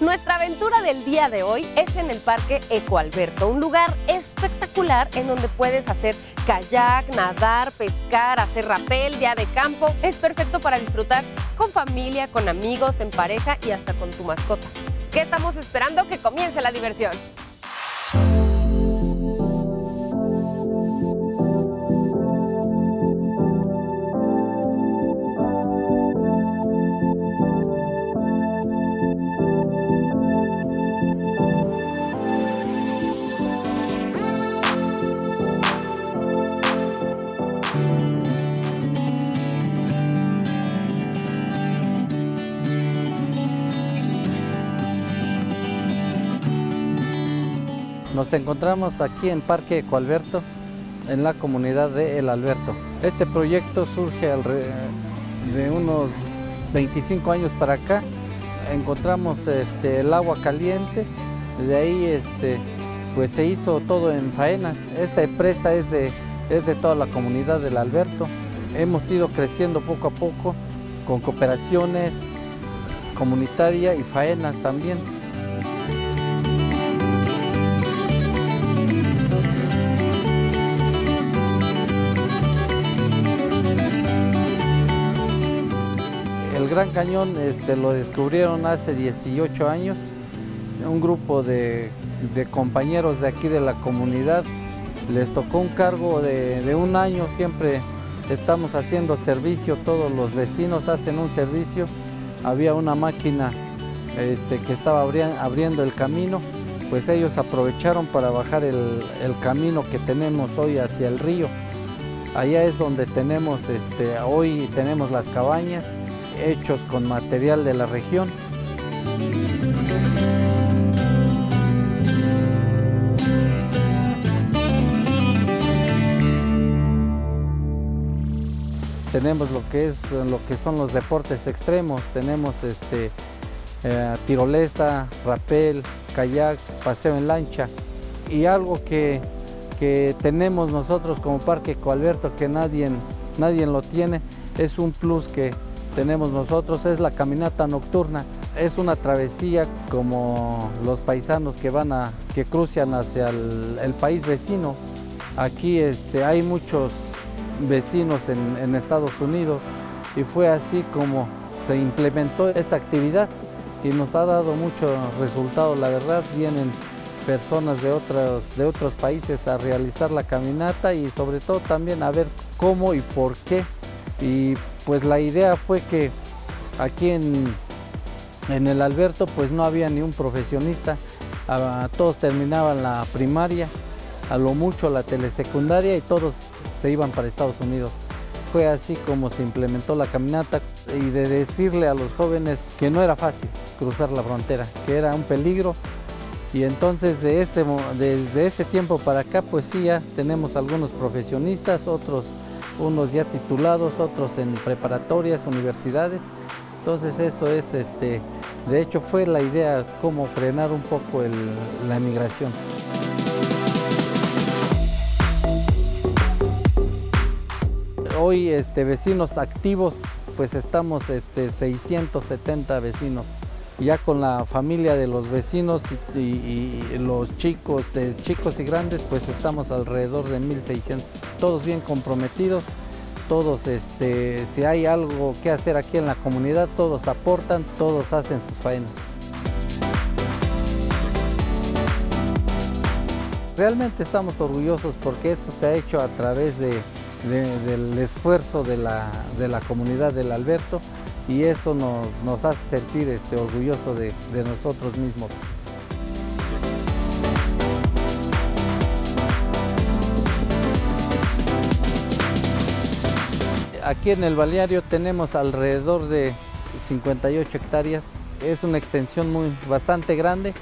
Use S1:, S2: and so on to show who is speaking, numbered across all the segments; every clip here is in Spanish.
S1: Nuestra aventura del día de hoy es en el Parque Ecoalberto, un lugar espectacular en donde puedes hacer kayak, nadar, pescar, hacer rapel, día de campo. Es perfecto para disfrutar con familia, con amigos, en pareja y hasta con tu mascota. ¿Qué estamos esperando? Que comience la diversión.
S2: Nos encontramos aquí en Parque Ecoalberto, en la comunidad de El Alberto. Este proyecto surge de unos 25 años para acá. Encontramos este, el agua caliente, de ahí este, pues se hizo todo en faenas. Esta empresa es de, es de toda la comunidad del Alberto. Hemos ido creciendo poco a poco con cooperaciones comunitarias y faenas también. El Gran Cañón este, lo descubrieron hace 18 años, un grupo de, compañeros de aquí de la comunidad. Les tocó un cargo de, un año, siempre estamos haciendo servicio, todos los vecinos hacen un servicio. Había una máquina este, que estaba abriendo el camino, pues ellos aprovecharon para bajar el, camino que tenemos hoy hacia el río. Allá es donde tenemos, este, hoy tenemos las cabañas, hechos con material de la región. Tenemos lo que es lo que son los deportes extremos, tenemos este eh, tirolesa, rapel, kayak, paseo en lancha y algo que, que tenemos nosotros como Parque Coalberto que nadie, nadie lo tiene, es un plus que tenemos nosotros es la caminata nocturna. Es una travesía como los paisanos que van a, que cruzan hacia el, país vecino. Aquí este, hay muchos vecinos en, en Estados Unidos y fue así como se implementó esa actividad y nos ha dado mucho resultado. La verdad, vienen personas de otros, de otros países a realizar la caminata y sobre todo también a ver cómo y por qué. Y pues la idea fue que aquí en, el Alberto pues no había ni un profesionista, todos terminaban la primaria, a lo mucho la telesecundaria y todos se iban para Estados Unidos. Fue así como se implementó la caminata y de decirle a los jóvenes que no era fácil cruzar la frontera, que era un peligro. Y entonces de ese, desde ese tiempo para acá pues sí ya tenemos algunos profesionistas, otros unos ya titulados, otros en preparatorias, universidades. Entonces eso es, este, de hecho fue la idea cómo frenar un poco la emigración. Hoy este, vecinos activos, pues estamos este, 670 vecinos ya con la familia de los vecinos y, los chicos, de chicos y grandes, pues estamos alrededor de 1600, todos bien comprometidos, todos, este, si hay algo que hacer aquí en la comunidad, todos aportan, todos hacen sus faenas. Realmente estamos orgullosos porque esto se ha hecho a través del esfuerzo de la, de la comunidad del Alberto, y eso nos, hace sentir este, orgulloso de, de nosotros mismos. Aquí en el balneario tenemos alrededor de 58 hectáreas, es una extensión muy bastante grande.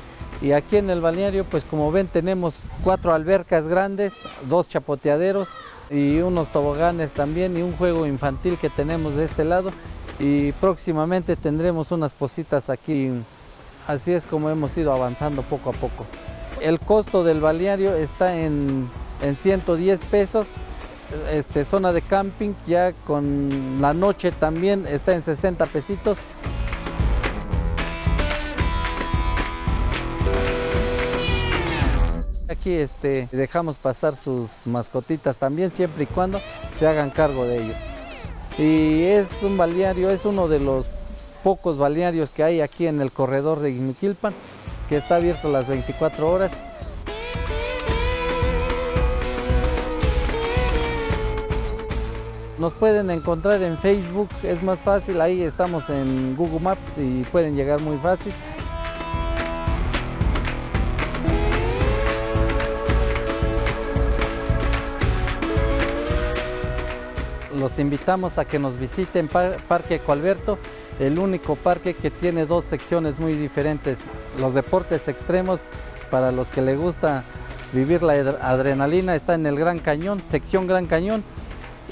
S2: Y aquí en el balneario pues como ven tenemos cuatro albercas grandes, dos chapoteaderos y unos toboganes también y un juego infantil que tenemos de este lado y próximamente tendremos unas positas aquí. Así es como hemos ido avanzando poco a poco. El costo del balneario está en, en 110 pesos. Este, zona de camping ya con la noche también está en 60 pesitos. Aquí este, dejamos pasar sus mascotitas también siempre y cuando se hagan cargo de ellos. Y es un balneario, es uno de los pocos balnearios que hay aquí en el corredor de Ixmiquilpan, que está abierto las 24 horas. Nos pueden encontrar en Facebook, es más fácil, ahí estamos en Google Maps y pueden llegar muy fácil. Los invitamos a que nos visiten Parque Ecoalberto, el único parque que tiene dos secciones muy diferentes. Los deportes extremos, para los que les gusta vivir la adrenalina, está en el Gran Cañón, sección Gran Cañón,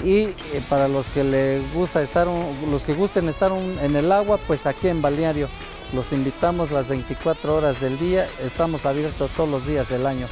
S2: y eh, para los que les gusta estar, los que gusten estar en el agua, pues aquí en Balneario. Los invitamos las 24 horas del día, estamos abiertos todos los días del año.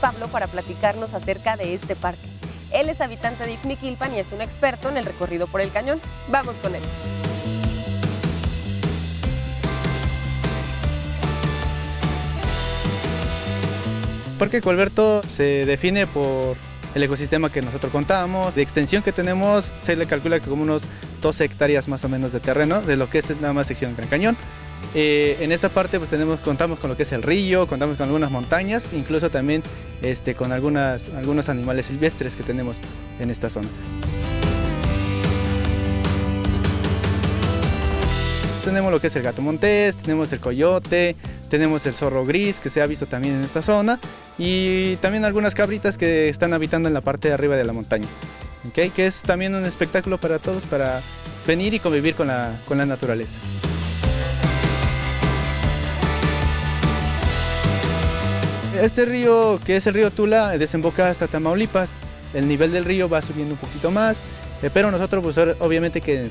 S1: Pablo para platicarnos acerca de este parque. Él es habitante de Ixmiquilpan y es un experto en el recorrido por el cañón. Vamos con él.
S3: Parque Colberto se define por el ecosistema que nosotros contamos, de extensión que tenemos, se le calcula que como unos 12 hectáreas más o menos de terreno, de lo que es nada más sección Gran Cañón. Eh, en esta parte pues contamos con lo que es el río, contamos con algunas montañas, incluso también este, con algunos animales silvestres que tenemos en esta zona. Tenemos lo que es el gato montés, tenemos el coyote, tenemos el zorro gris que se ha visto también en esta zona y también algunas cabritas que están habitando en la parte de arriba de la montaña. que es también un espectáculo para todos para venir y convivir con la naturaleza. Este río, que es el río Tula, desemboca hasta Tamaulipas. El nivel del río va subiendo un poquito más, eh, pero nosotros pues obviamente que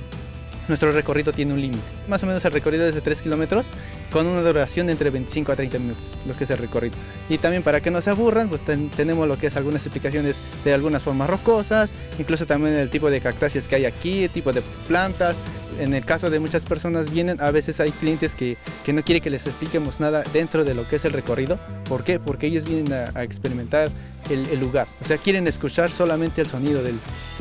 S3: nuestro recorrido tiene un límite. Más o menos el recorrido es de 3 kilómetros con una duración de entre 25 a 30 minutos, lo que es el recorrido. Y también para que no se aburran, pues tenemos lo que es algunas explicaciones de algunas formas rocosas, incluso también el tipo de cactáceas que hay aquí, tipo de plantas, en el caso de muchas personas vienen, a veces hay clientes que, no quieren que les expliquemos nada dentro de lo que es el recorrido. ¿Por qué? Porque ellos vienen a, experimentar el, lugar. O sea, quieren escuchar solamente el sonido del,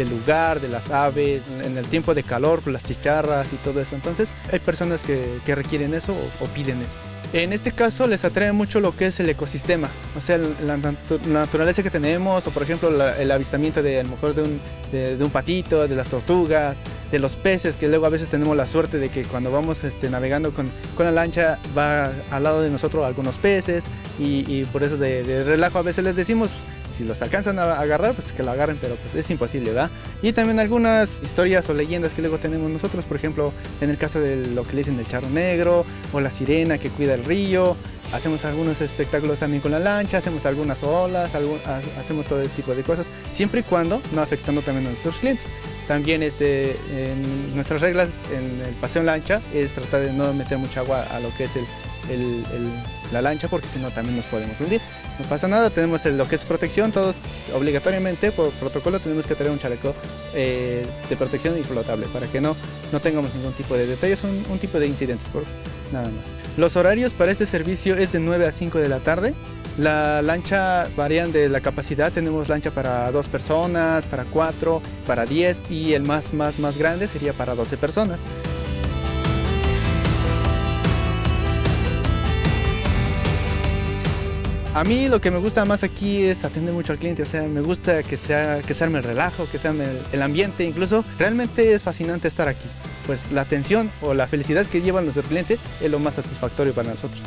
S3: lugar, de las aves, en el tiempo de calor, las chicharras y todo eso. Entonces, hay personas que, requieren eso o, piden eso. En este caso les atrae mucho lo que es el ecosistema, o sea, la, naturaleza que tenemos, o por ejemplo el avistamiento de a lo mejor de un, de un patito, de las tortugas, de los peces, que luego a veces tenemos la suerte de que cuando vamos este, navegando con, con, la lancha va al lado de nosotros algunos peces y, por eso de, relajo a veces les decimos, pues, si los alcanzan a agarrar, pues que lo agarren, pero pues es imposible, ¿verdad? Y también algunas historias o leyendas que luego tenemos nosotros, por ejemplo, en el caso de lo que le dicen del charro negro o la sirena que cuida el río, hacemos algunos espectáculos también con la lancha, hacemos algunas olas, hacemos todo ese tipo de cosas, siempre y cuando no afectando también a nuestros clientes. También este, nuestras reglas en el paseo en lancha es tratar de no meter mucha agua a lo que es la lancha porque si no también nos podemos hundir. No pasa nada, tenemos lo que es protección, todos obligatoriamente por protocolo tenemos que tener un chaleco eh, de protección y flotable para que no, no tengamos ningún tipo de detalles, un, un tipo de incidentes, por nada más. Los horarios para este servicio es de 9 a 5 de la tarde la lancha varían de la capacidad, tenemos lancha para dos personas, para cuatro, para diez y el más, más, más grande sería para 12 personas. A mí lo que me gusta más aquí es atender mucho al cliente, o sea, me gusta que sea que se el relajo, que se arme el ambiente, incluso realmente es fascinante estar aquí. Pues la atención o la felicidad que llevan nuestros clientes es lo más satisfactorio para nosotros.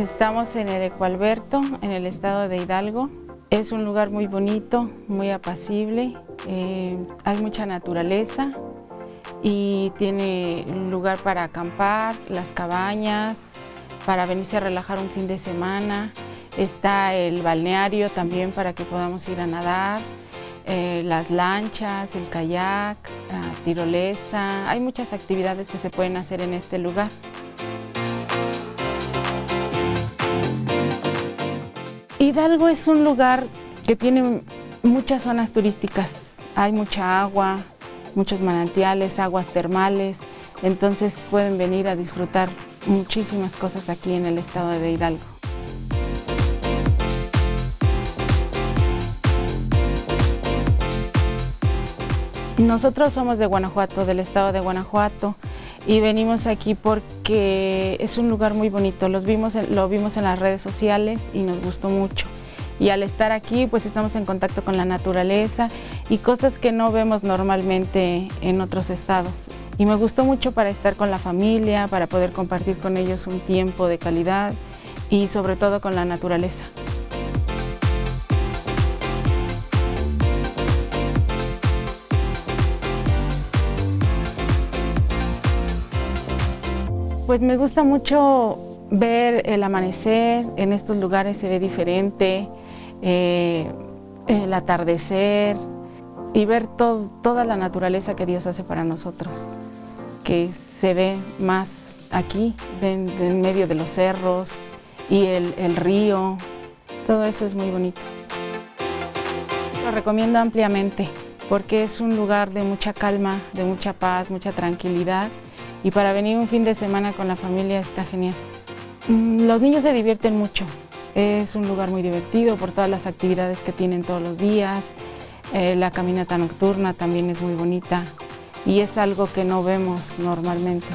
S4: Estamos en el Ecualberto, en el estado de Hidalgo. Es un lugar muy bonito, muy apacible, eh, hay mucha naturaleza y tiene lugar para acampar, las cabañas, para venirse a relajar un fin de semana. Está el balneario también para que podamos ir a nadar, eh, las lanchas, el kayak, la tirolesa. Hay muchas actividades que se pueden hacer en este lugar. Hidalgo es un lugar que tiene muchas zonas turísticas. Hay mucha agua, muchos manantiales, aguas termales, entonces pueden venir a disfrutar muchísimas cosas aquí en el estado de Hidalgo. Nosotros somos de Guanajuato, del estado de Guanajuato, y venimos aquí porque es un lugar muy bonito. Los vimos, lo vimos en las redes sociales y nos gustó mucho. Y al estar aquí, pues estamos en contacto con la naturaleza y cosas que no vemos normalmente en otros estados. Y me gustó mucho para estar con la familia, para poder compartir con ellos un tiempo de calidad y sobre todo con la naturaleza. Pues me gusta mucho ver el amanecer, en estos lugares se ve diferente, eh, el atardecer y ver toda la naturaleza que Dios hace para nosotros, que se ve más aquí, en, medio de los cerros y el, el río, todo eso es muy bonito. Lo recomiendo ampliamente porque es un lugar de mucha calma, de mucha paz, mucha tranquilidad y para venir un fin de semana con la familia está genial. Mm, los niños se divierten mucho, es un lugar muy divertido por todas las actividades que tienen todos los días, eh, la caminata nocturna también es muy bonita y es algo que no vemos normalmente.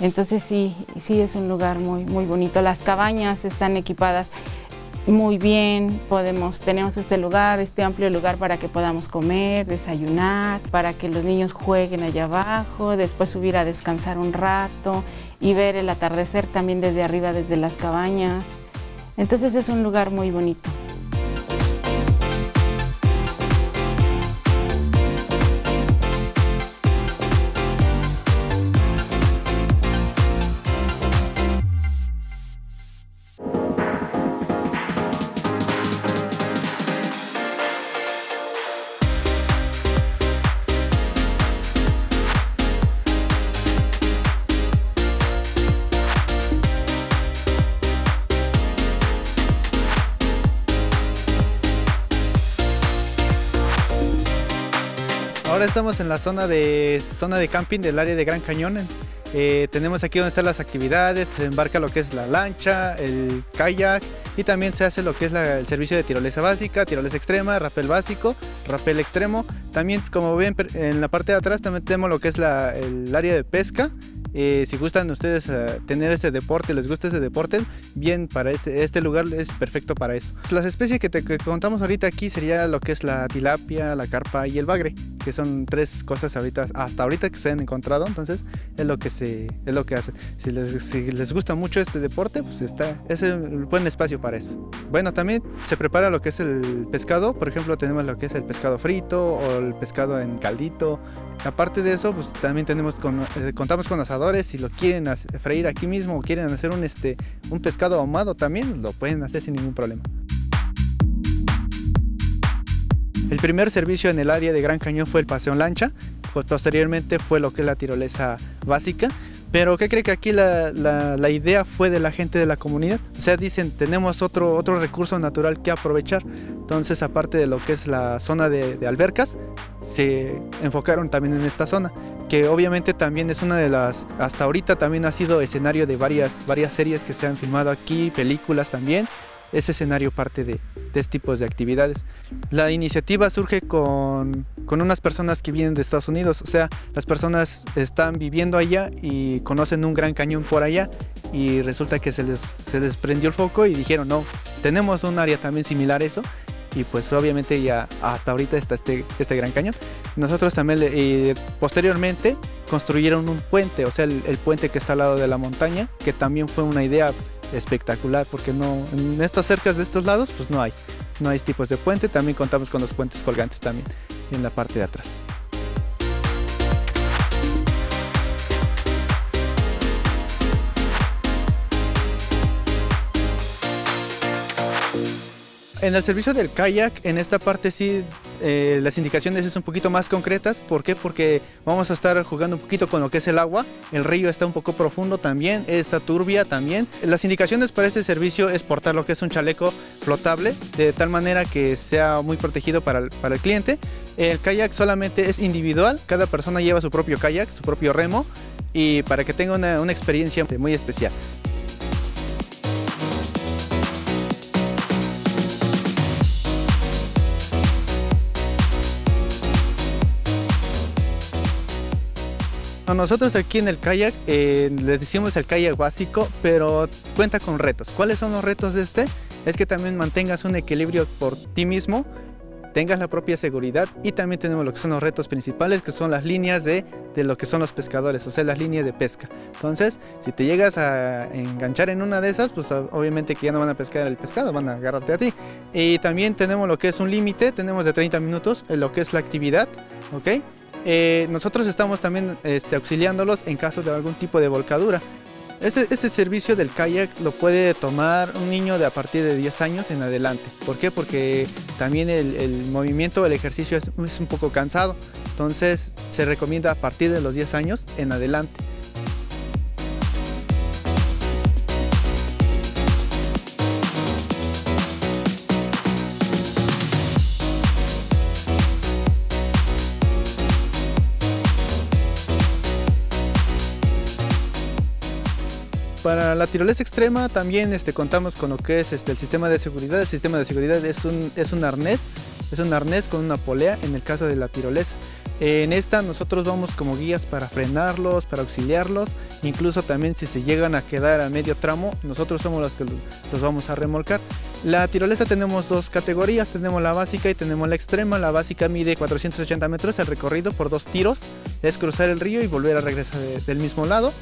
S4: Entonces sí, sí es un lugar muy, muy bonito. Las cabañas están equipadas muy bien, podemos, tenemos este lugar, este amplio lugar para que podamos comer, desayunar, para que los niños jueguen allá abajo, después subir a descansar un rato y ver el atardecer también desde arriba, desde las cabañas. Entonces es un lugar muy bonito.
S3: Estamos en la zona de, zona de camping del área de Gran Cañón. Eh, tenemos aquí donde están las actividades, se embarca lo que es la lancha, el kayak y también se hace lo que es el servicio de tirolesa básica, tirolesa extrema, rapel básico, rapel extremo. También como ven en la parte de atrás también tenemos lo que es el área de pesca eh, si gustan ustedes eh, tener este deporte, les gusta este deporte, bien, para este, este lugar es perfecto para eso. Las especies que te contamos ahorita aquí sería lo que es la tilapia, la carpa y el bagre, que son tres cosas ahorita, hasta ahorita que se han encontrado, entonces es lo que se, es lo que hace. Si les, gusta mucho este deporte, pues está, es el buen espacio para eso. Bueno, también se prepara lo que es el pescado, por ejemplo tenemos lo que es el pescado frito o el pescado en caldito, Aparte de eso, pues también tenemos eh, contamos con asadores. Si lo quieren freír aquí mismo o quieren hacer un, este, un pescado ahumado también, lo pueden hacer sin ningún problema. El primer servicio en el área de Gran Cañón fue el paseo en lancha. Posteriormente fue lo que es la tirolesa básica. Pero ¿qué cree que aquí la, idea fue de la gente de la comunidad? O sea, dicen, tenemos otro, otro recurso natural que aprovechar. Entonces, aparte de lo que es la zona de, albercas, se enfocaron también en esta zona, que obviamente también es una de las, hasta ahorita también ha sido escenario de varias, varias series que se han filmado aquí, películas también. Ese escenario parte de, de este tipo de actividades. La iniciativa surge con, con, unas personas que vienen de Estados Unidos, o sea, las personas están viviendo allá y conocen un gran cañón por allá y resulta que se les, se les prendió el foco y dijeron, no, tenemos un área también similar a eso y pues obviamente ya hasta ahorita está este, este gran cañón. Nosotros también posteriormente construyeron un puente, o sea, el, puente que está al lado de la montaña, que también fue una idea espectacular porque no en estas cercas de estos lados pues no hay no hay tipos de puente también contamos con los puentes colgantes también en la parte de atrás. En el servicio del kayak, en esta parte sí, eh, las indicaciones es un poquito más concretas. ¿Por qué? Porque vamos a estar jugando un poquito con lo que es el agua. El río está un poco profundo también, está turbia también. Las indicaciones para este servicio es portar lo que es un chaleco flotable, de tal manera que sea muy protegido para el, cliente. El kayak solamente es individual, cada persona lleva su propio kayak, su propio remo, y para que tenga una experiencia muy especial. Nosotros aquí en el kayak eh, les decimos el kayak básico, pero cuenta con retos. ¿Cuáles son los retos de este? Es que también mantengas un equilibrio por ti mismo, tengas la propia seguridad y también tenemos lo que son los retos principales, que son las líneas de, de lo que son los pescadores, o sea, las líneas de pesca. Entonces, si te llegas a enganchar en una de esas, pues obviamente que ya no van a pescar el pescado, van a agarrarte a ti. Y también tenemos lo que es un límite, tenemos de 30 minutos, en lo que es la actividad, ¿ok? Eh, nosotros estamos también este, auxiliándolos en caso de algún tipo de volcadura. Este, este, servicio del kayak lo puede tomar un niño de a partir de 10 años en adelante. ¿Por qué? Porque también el, movimiento, el ejercicio es un poco cansado. Entonces se recomienda a partir de los 10 años en adelante. Para la tirolesa extrema también este, contamos con lo que es este, el sistema de seguridad. El sistema de seguridad es un, arnés, es un arnés con una polea en el caso de la tirolesa. En esta nosotros vamos como guías para frenarlos, para auxiliarlos, incluso también si se llegan a quedar a medio tramo, nosotros somos los que los vamos a remolcar. La tirolesa tenemos dos categorías, tenemos la básica y tenemos la extrema. La básica mide 480 metros, el recorrido por dos tiros es cruzar el río y volver a regresar del mismo lado.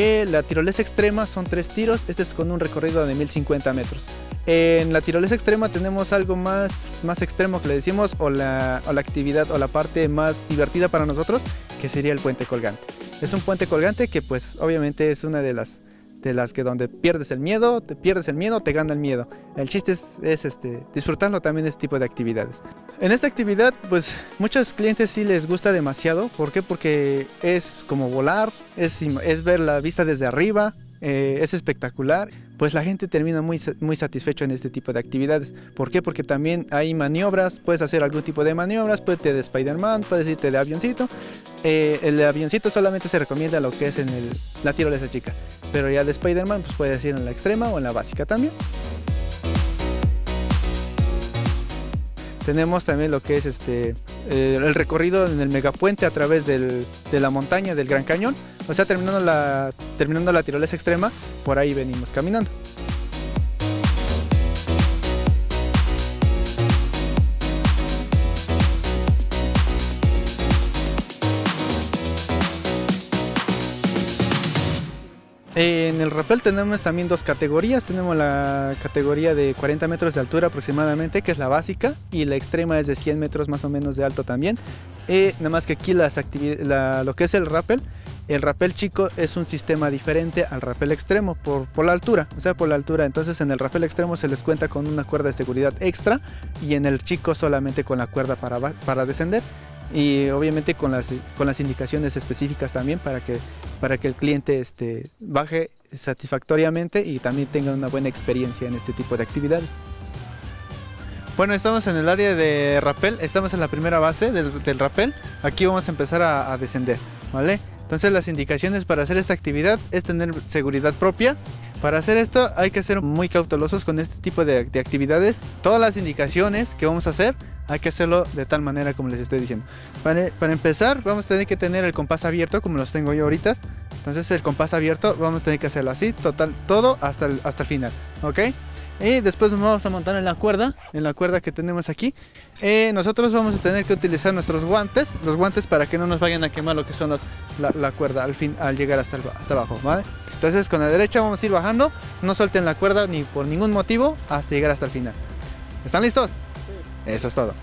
S3: Eh, la tirolesa extrema son tres tiros, este es con un recorrido de 1050 metros. En la tirolesa extrema tenemos algo más, más extremo que le decimos, o la, o la actividad o la parte más divertida para nosotros, que sería el puente colgante. Es un puente colgante que pues obviamente es una de las de las que donde pierdes el miedo, te pierdes el miedo, te gana el miedo. El chiste es, es este, disfrutarlo también de este tipo de actividades. En esta actividad, pues muchos clientes sí les gusta demasiado. ¿Por qué? Porque es como volar, es, ver la vista desde arriba, eh, es espectacular, pues la gente termina muy, muy satisfecho en este tipo de actividades. ¿Por qué? Porque también hay maniobras, puedes hacer algún tipo de maniobras, puedes irte de Spider-Man, puedes irte de avioncito. Eh, el avioncito solamente se recomienda lo que es en el, la tirolesa chica, pero ya de Spider-Man pues puedes ir en la extrema o en la básica también. Tenemos también lo que es este eh, el recorrido en el megapuente a través del, de la montaña del Gran Cañón. O sea, terminando la, terminando la tirolesa extrema, por ahí venimos caminando. En el rappel tenemos también dos categorías. Tenemos la categoría de 40 metros de altura aproximadamente, que es la básica, y la extrema es de 100 metros más o menos de alto también. Eh, nada más que aquí lo que es el rappel, el rappel chico es un sistema diferente al rappel extremo por, por, la altura, o sea, por la altura. Entonces en el rappel extremo se les cuenta con una cuerda de seguridad extra y en el chico solamente con la cuerda para, para descender y obviamente con las, con las indicaciones específicas también para que, para que el cliente este, baje satisfactoriamente y también tenga una buena experiencia en este tipo de actividades. Bueno, estamos en el área de rappel, estamos en la primera base del, del rappel. Aquí vamos a empezar a, a descender, ¿vale? Entonces las indicaciones para hacer esta actividad es tener seguridad propia. Para hacer esto hay que ser muy cautelosos con este tipo de, de actividades. Todas las indicaciones que vamos a hacer hay que hacerlo de tal manera como les estoy diciendo. Para, para, empezar, vamos a tener que tener el compás abierto como los tengo yo ahorita. Entonces el compás abierto vamos a tener que hacerlo así, total, todo hasta el, hasta el final, ¿ok? Y después nos vamos a montar en la cuerda, en la cuerda que tenemos aquí. Eh, nosotros vamos a tener que utilizar nuestros guantes, los guantes para que no nos vayan a quemar lo que son los, la, la, cuerda al fin, al llegar hasta, el, hasta abajo, ¿vale? Entonces con la derecha vamos a ir bajando, no suelten la cuerda ni por ningún motivo hasta llegar hasta el final. ¿Están listos? Eso es todo.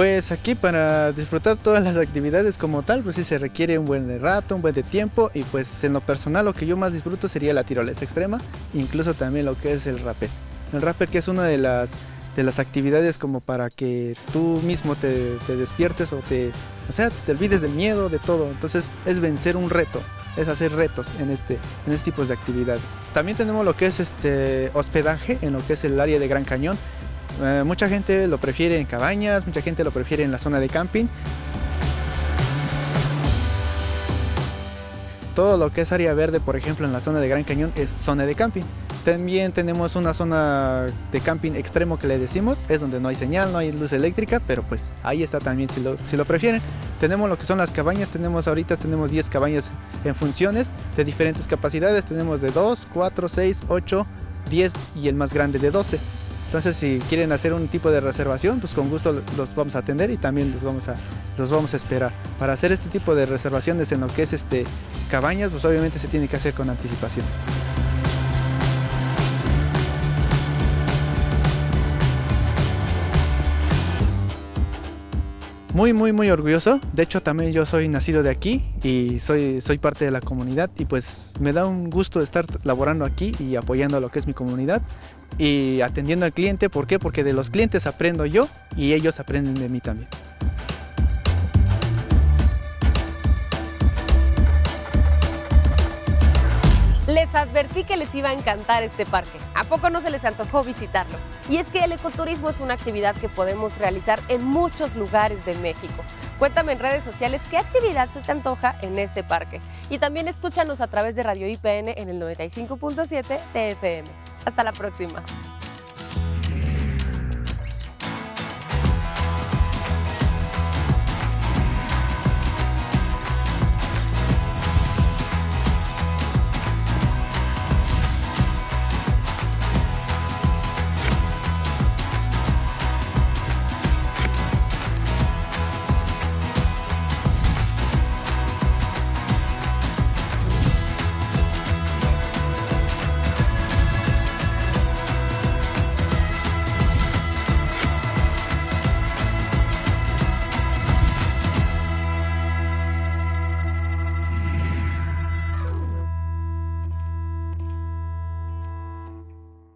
S3: Pues aquí para disfrutar todas las actividades como tal, pues sí se requiere un buen rato, un buen de tiempo y pues en lo personal lo que yo más disfruto sería la tirolesa extrema, incluso también lo que es el rappel. El rappel que es una de las, de las actividades como para que tú mismo te, te despiertes o te, o sea, te olvides del miedo, de todo. Entonces es vencer un reto, es hacer retos en este, en este tipo de actividades. También tenemos lo que es este hospedaje en lo que es el área de Gran Cañón eh, mucha gente lo prefiere en cabañas, mucha gente lo prefiere en la zona de camping. Todo lo que es área verde, por ejemplo, en la zona de Gran Cañón es zona de camping. También tenemos una zona de camping extremo que le decimos, es donde no hay señal, no hay luz eléctrica, pero pues ahí está también si lo, si lo prefieren. Tenemos lo que son las cabañas, tenemos ahorita tenemos 10 cabañas en funciones de diferentes capacidades, tenemos de 2, 4, 6, 8, 10 y el más grande de 12. Entonces, si quieren hacer un tipo de reservación, pues con gusto los vamos a atender y también los vamos a, los vamos a esperar. Para hacer este tipo de reservaciones en lo que es este cabañas, pues obviamente se tiene que hacer con anticipación. Muy, muy, muy orgulloso. De hecho, también yo soy nacido de aquí y soy, soy parte de la comunidad y pues me da un gusto estar laborando aquí y apoyando a lo que es mi comunidad y atendiendo al cliente. ¿Por qué? Porque de los clientes aprendo yo y ellos aprenden de mí también.
S1: Les advertí que les iba a encantar este parque. ¿A poco no se les antojó visitarlo? Y es que el ecoturismo es una actividad que podemos realizar en muchos lugares de México. Cuéntame en redes sociales qué actividad se te antoja en este parque. Y también escúchanos a través de Radio IPN en el 95.7 TFM. Hasta la próxima.